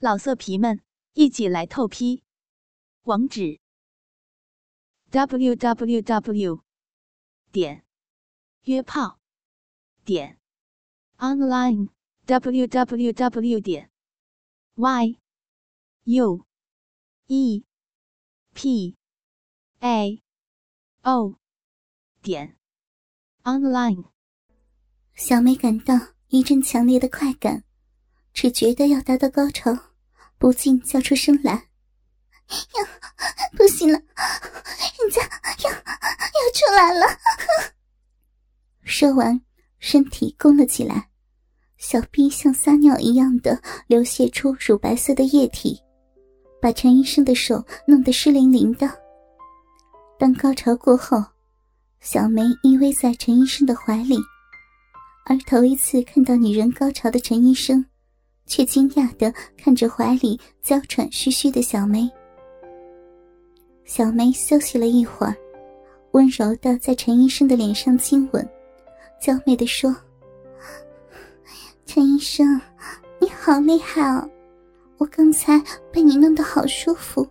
老色皮们，一起来透批！网址：w w w 点约炮点 online w w w 点 y u e p a o 点 online。小梅感到一阵强烈的快感，只觉得要达到高潮。不禁叫出声来：“呀，不行了，人家要要出来了！”说完，身体弓了起来，小臂像撒尿一样的流泻出乳白色的液体，把陈医生的手弄得湿淋淋的。当高潮过后，小梅依偎在陈医生的怀里，而头一次看到女人高潮的陈医生。却惊讶的看着怀里娇喘吁吁的小梅。小梅休息了一会儿，温柔的在陈医生的脸上亲吻，娇媚的说：“陈医生，你好厉害哦！我刚才被你弄得好舒服，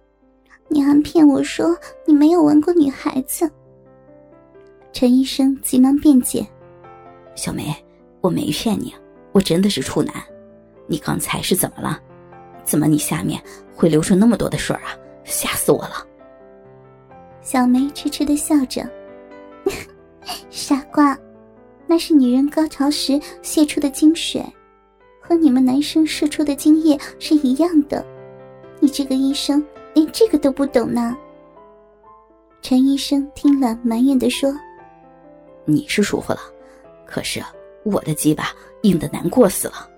你还骗我说你没有玩过女孩子。”陈医生急忙辩解：“小梅，我没骗你，我真的是处男。”你刚才是怎么了？怎么你下面会流出那么多的水啊？吓死我了！小梅痴痴的笑着，傻瓜，那是女人高潮时泄出的精水，和你们男生射出的精液是一样的。你这个医生连这个都不懂呢？陈医生听了埋怨的说：“你是舒服了，可是我的鸡巴硬的难过死了。”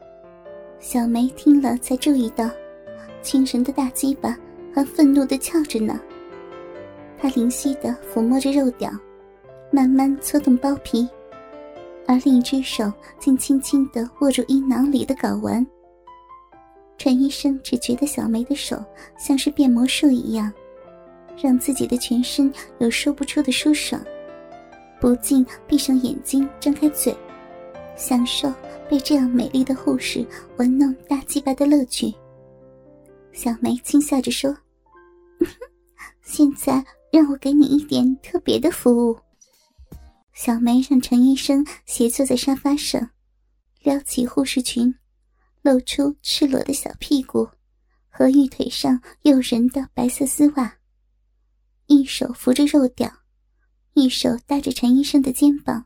小梅听了，才注意到，清神的大鸡巴还愤怒的翘着呢。她灵犀的抚摸着肉屌，慢慢搓动包皮，而另一只手竟轻轻的握住阴囊里的睾丸。陈医生只觉得小梅的手像是变魔术一样，让自己的全身有说不出的舒爽，不禁闭上眼睛，张开嘴，享受。被这样美丽的护士玩弄大鸡巴的乐趣，小梅轻笑着说：“ 现在让我给你一点特别的服务。”小梅让陈医生斜坐在沙发上，撩起护士裙，露出赤裸的小屁股和玉腿上诱人的白色丝袜，一手扶着肉屌，一手搭着陈医生的肩膀，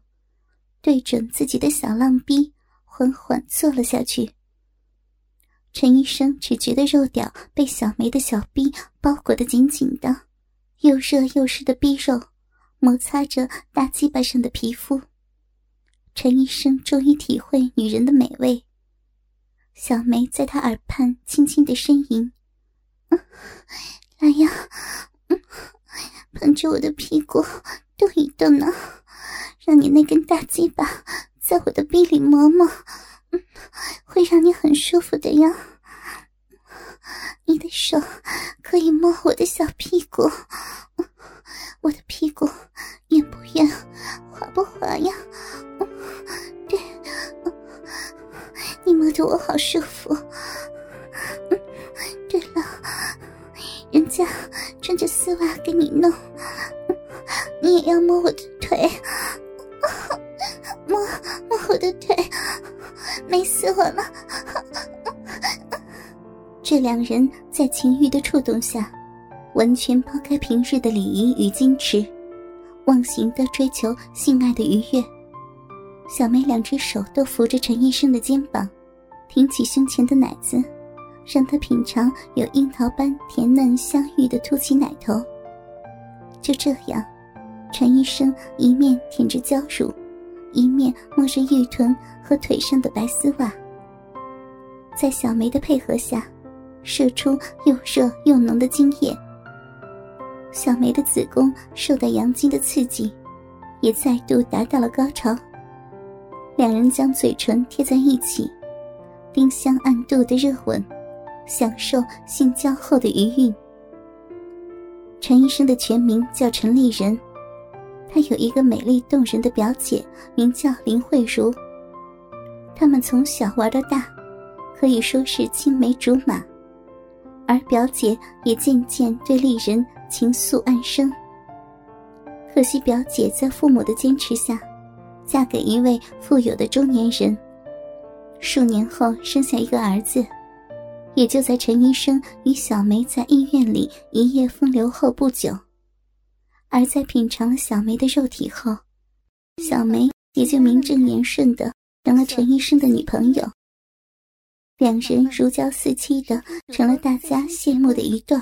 对准自己的小浪逼。缓缓坐了下去。陈医生只觉得肉屌被小梅的小臂包裹得紧紧的，又热又湿的逼肉摩擦着大鸡巴上的皮肤。陈医生终于体会女人的美味。小梅在他耳畔轻轻的呻吟：“嗯来呀，嗯捧着我的屁股动一动呢，让你那根大鸡巴。”在我的臂里摸摸，舒服的呀。你的手可以摸我的小屁股，我的屁股圆不圆，滑不滑呀？对，你摸着我好舒服。对了，人家穿着丝袜给你弄，你也要摸我的腿。摸摸我的腿，美死我了！这两人在情欲的触动下，完全抛开平日的礼仪与矜持，忘形的追求性爱的愉悦。小梅两只手都扶着陈医生的肩膀，挺起胸前的奶子，让他品尝有樱桃般甜嫩香芋的凸起奶头。就这样，陈医生一面舔着娇乳。一面摸着玉臀和腿上的白丝袜，在小梅的配合下，射出又热又浓的精液。小梅的子宫受到阳精的刺激，也再度达到了高潮。两人将嘴唇贴在一起，丁香暗度的热吻，享受性交后的余韵。陈医生的全名叫陈丽人。她有一个美丽动人的表姐，名叫林慧茹。他们从小玩到大，可以说是青梅竹马。而表姐也渐渐对丽人情愫暗生。可惜表姐在父母的坚持下，嫁给一位富有的中年人。数年后生下一个儿子，也就在陈医生与小梅在医院里一夜风流后不久。而在品尝了小梅的肉体后，小梅也就名正言顺的成了陈医生的女朋友。两人如胶似漆的，成了大家羡慕的一对。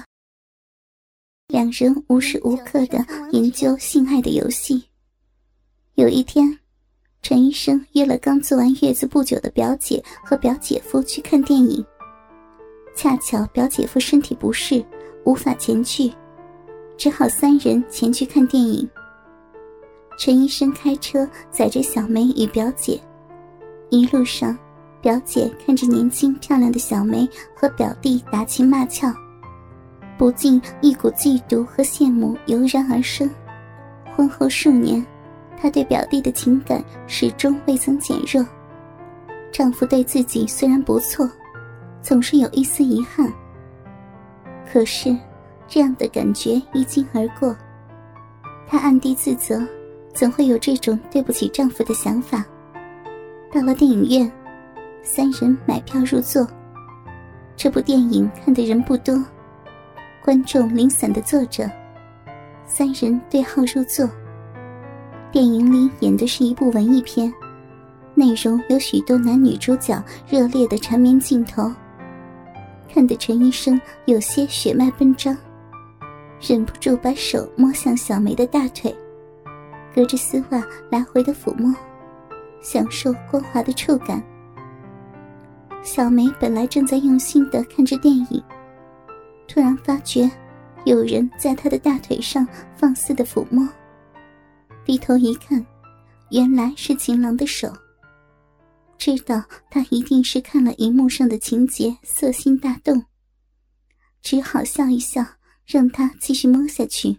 两人无时无刻的研究性爱的游戏。有一天，陈医生约了刚做完月子不久的表姐和表姐夫去看电影。恰巧表姐夫身体不适，无法前去，只好三人前去看电影。陈医生开车载着小梅与表姐，一路上，表姐看着年轻漂亮的小梅和表弟打情骂俏。不禁一股嫉妒和羡慕油然而生。婚后数年，她对表弟的情感始终未曾减弱。丈夫对自己虽然不错，总是有一丝遗憾。可是，这样的感觉一经而过，她暗地自责：怎会有这种对不起丈夫的想法？到了电影院，三人买票入座。这部电影看的人不多。观众零散的坐着，三人对号入座。电影里演的是一部文艺片，内容有许多男女主角热烈的缠绵镜头，看得陈医生有些血脉奔张，忍不住把手摸向小梅的大腿，隔着丝袜来回的抚摸，享受光滑的触感。小梅本来正在用心的看着电影。突然发觉，有人在她的大腿上放肆的抚摸。低头一看，原来是情郎的手。知道他一定是看了荧幕上的情节，色心大动，只好笑一笑，让他继续摸下去。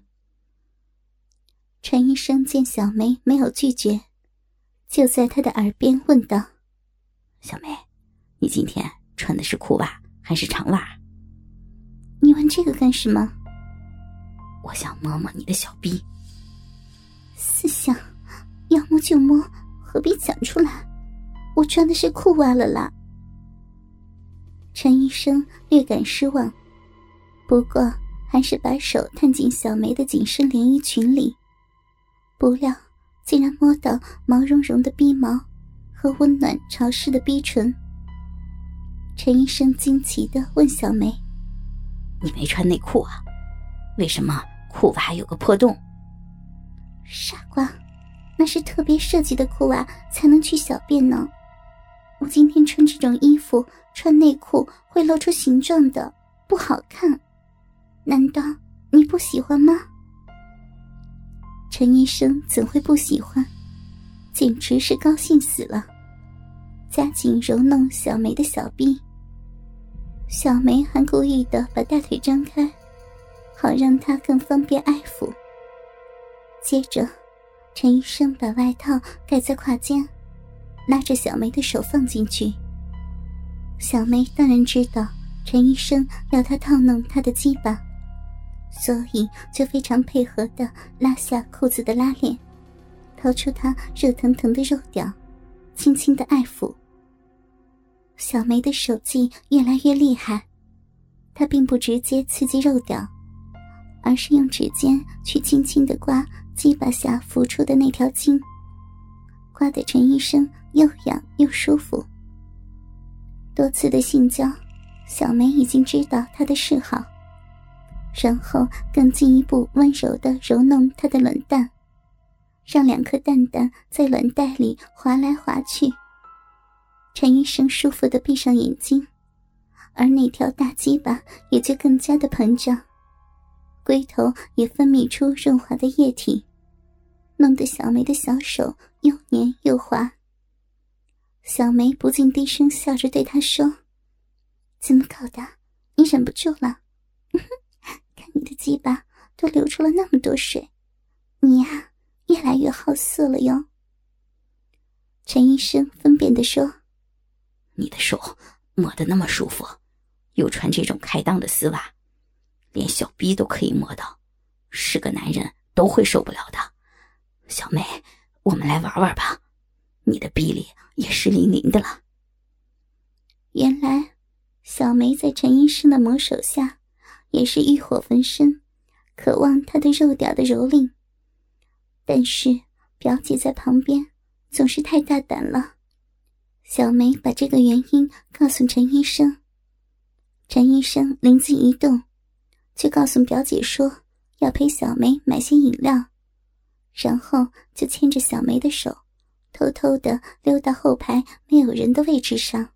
陈医生见小梅没有拒绝，就在她的耳边问道：“小梅，你今天穿的是裤袜还是长袜？”你问这个干什么？我想摸摸你的小逼。思想，要摸就摸，何必讲出来？我穿的是裤袜了啦。陈医生略感失望，不过还是把手探进小梅的紧身连衣裙里，不料竟然摸到毛茸茸的逼毛和温暖潮湿的逼唇。陈医生惊奇的问小梅。你没穿内裤啊？为什么裤袜还有个破洞？傻瓜，那是特别设计的裤袜才能去小便呢。我今天穿这种衣服，穿内裤会露出形状的，不好看。难道你不喜欢吗？陈医生怎会不喜欢？简直是高兴死了，加紧揉弄小梅的小臂。小梅还故意的把大腿张开，好让他更方便爱抚。接着，陈医生把外套盖在胯间，拉着小梅的手放进去。小梅当然知道陈医生要她套弄她的鸡巴，所以就非常配合的拉下裤子的拉链，掏出他热腾腾的肉屌，轻轻的爱抚。小梅的手劲越来越厉害，她并不直接刺激肉屌，而是用指尖去轻轻的刮鸡巴下浮出的那条筋，刮得陈医生又痒又舒服。多次的性交，小梅已经知道他的嗜好，然后更进一步温柔的揉弄他的卵蛋，让两颗蛋蛋在卵袋里滑来滑去。陈医生舒服的闭上眼睛，而那条大鸡巴也就更加的膨胀，龟头也分泌出润滑的液体，弄得小梅的小手又黏又滑。小梅不禁低声笑着对他说：“怎么搞的？你忍不住了？看你的鸡巴都流出了那么多水，你呀越来越好色了哟。”陈医生分辨的说。你的手摸得那么舒服，又穿这种开裆的丝袜，连小逼都可以摸到，是个男人都会受不了的。小梅，我们来玩玩吧，你的逼里也湿淋淋的了。原来，小梅在陈医生的魔手下，也是欲火焚身，渴望他的肉屌的蹂躏。但是表姐在旁边总是太大胆了。小梅把这个原因告诉陈医生，陈医生灵机一动，就告诉表姐说要陪小梅买些饮料，然后就牵着小梅的手，偷偷的溜到后排没有人的位置上。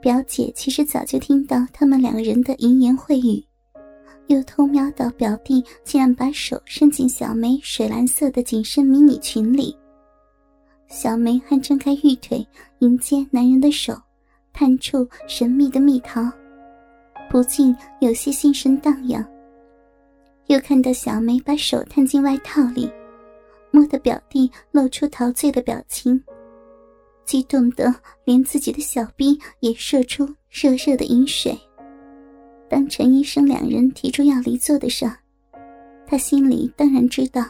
表姐其实早就听到他们两个人的淫言秽语，又偷瞄到表弟竟然把手伸进小梅水蓝色的紧身迷你裙里。小梅还睁开玉腿迎接男人的手，探出神秘的蜜桃，不禁有些心神荡漾。又看到小梅把手探进外套里，摸得表弟露出陶醉的表情，激动得连自己的小臂也射出热热的饮水。当陈医生两人提出要离座的事儿，他心里当然知道。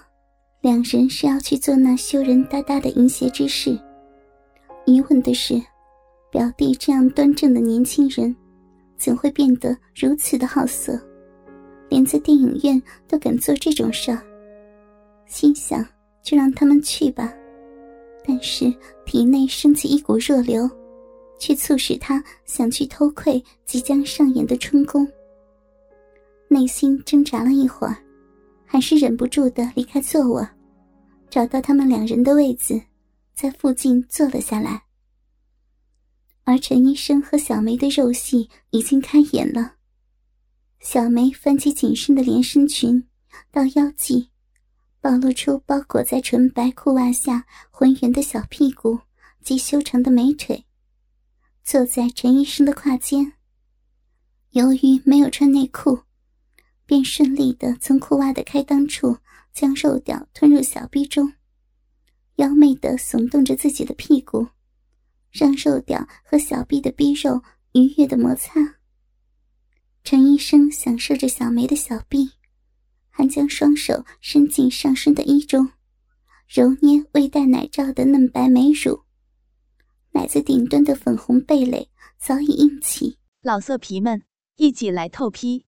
两人是要去做那羞人哒哒的淫邪之事。疑问的是，表弟这样端正的年轻人，怎会变得如此的好色，连在电影院都敢做这种事儿？心想，就让他们去吧。但是体内升起一股热流，却促使他想去偷窥即将上演的春宫。内心挣扎了一会儿。还是忍不住的离开座卧，找到他们两人的位子，在附近坐了下来。而陈医生和小梅的肉戏已经开演了。小梅翻起紧身的连身裙到腰际，暴露出包裹在纯白裤袜下浑圆的小屁股及修长的美腿，坐在陈医生的胯间。由于没有穿内裤。便顺利的从裤袜的开裆处将肉屌吞入小臂中，妖媚的耸动着自己的屁股，让肉屌和小臂的逼肉愉悦的摩擦。陈医生享受着小梅的小臂，还将双手伸进上身的衣中，揉捏未戴奶罩的嫩白美乳，奶子顶端的粉红蓓蕾早已硬起。老色皮们，一起来透批！